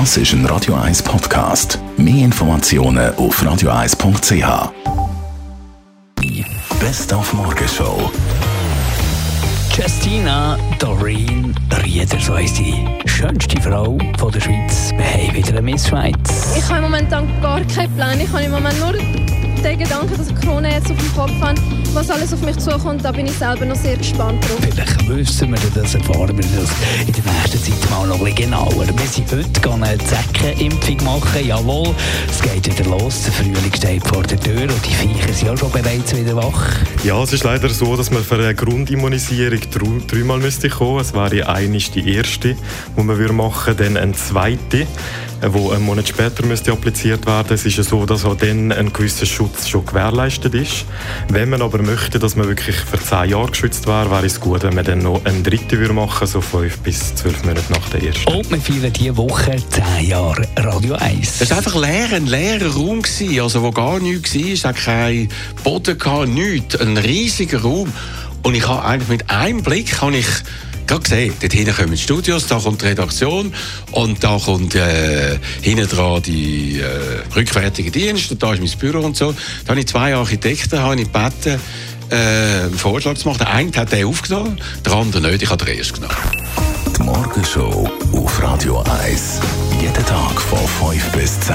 Das ist ein Radio 1 Podcast. Mehr Informationen auf radio1.ch. Best auf Morgenshow. Justina Doreen Rieder, so heisst die schönste Frau von der Schweiz. Wir haben wieder eine Miss Schweiz. Ich habe momentan gar keinen Plan. Ich habe im Moment nur den Gedanken, dass ich Corona jetzt auf dem Kopf habe. Was alles auf mich zukommt, da bin ich selber noch sehr gespannt drauf. Vielleicht wissen wir das, erfahren wir das in der nächsten Zeit mal noch ein bisschen genauer. Wir sind heute eine Zeckenimpfung machen. Jawohl, es geht wieder los. Der Frühling steht vor der Tür und die Viecher sind auch schon bereits wieder wach. Ja, es ist leider so, dass man für eine Grundimmunisierung dreimal müsste kommen. Es wäre eine die erste, die man machen würde, dann eine zweite wo einen Monat später müsste appliziert werden. Es ist ja so, dass auch dann ein gewisser Schutz schon gewährleistet ist. Wenn man aber möchte, dass man wirklich für zehn Jahre geschützt wäre, wäre es gut, wenn man dann noch eine dritte würde machen, so fünf bis zwölf Monate nach der ersten. Und wir feiern diese Woche zehn Jahre Radio 1. Es war einfach leer, ein leerer Raum, gewesen, also wo gar nichts war. Es hat keinen Boden, gehabt, nichts. Ein riesiger Raum. Und ich habe eigentlich mit einem Blick habe ich gerade gesehen, dort hinten kommen die Studios, da kommt die Redaktion und da kommt äh, hinten dran die äh, rückwärtige Dienste, da ist mein Büro und so. Da habe ich zwei Architekten habe ich gebeten, äh, einen Vorschlag zu machen. Der eine hat den aufgenommen, der andere nicht, ich habe den ersten genommen. Die Morgenshow auf Radio 1. Jeden Tag von 5 bis 10.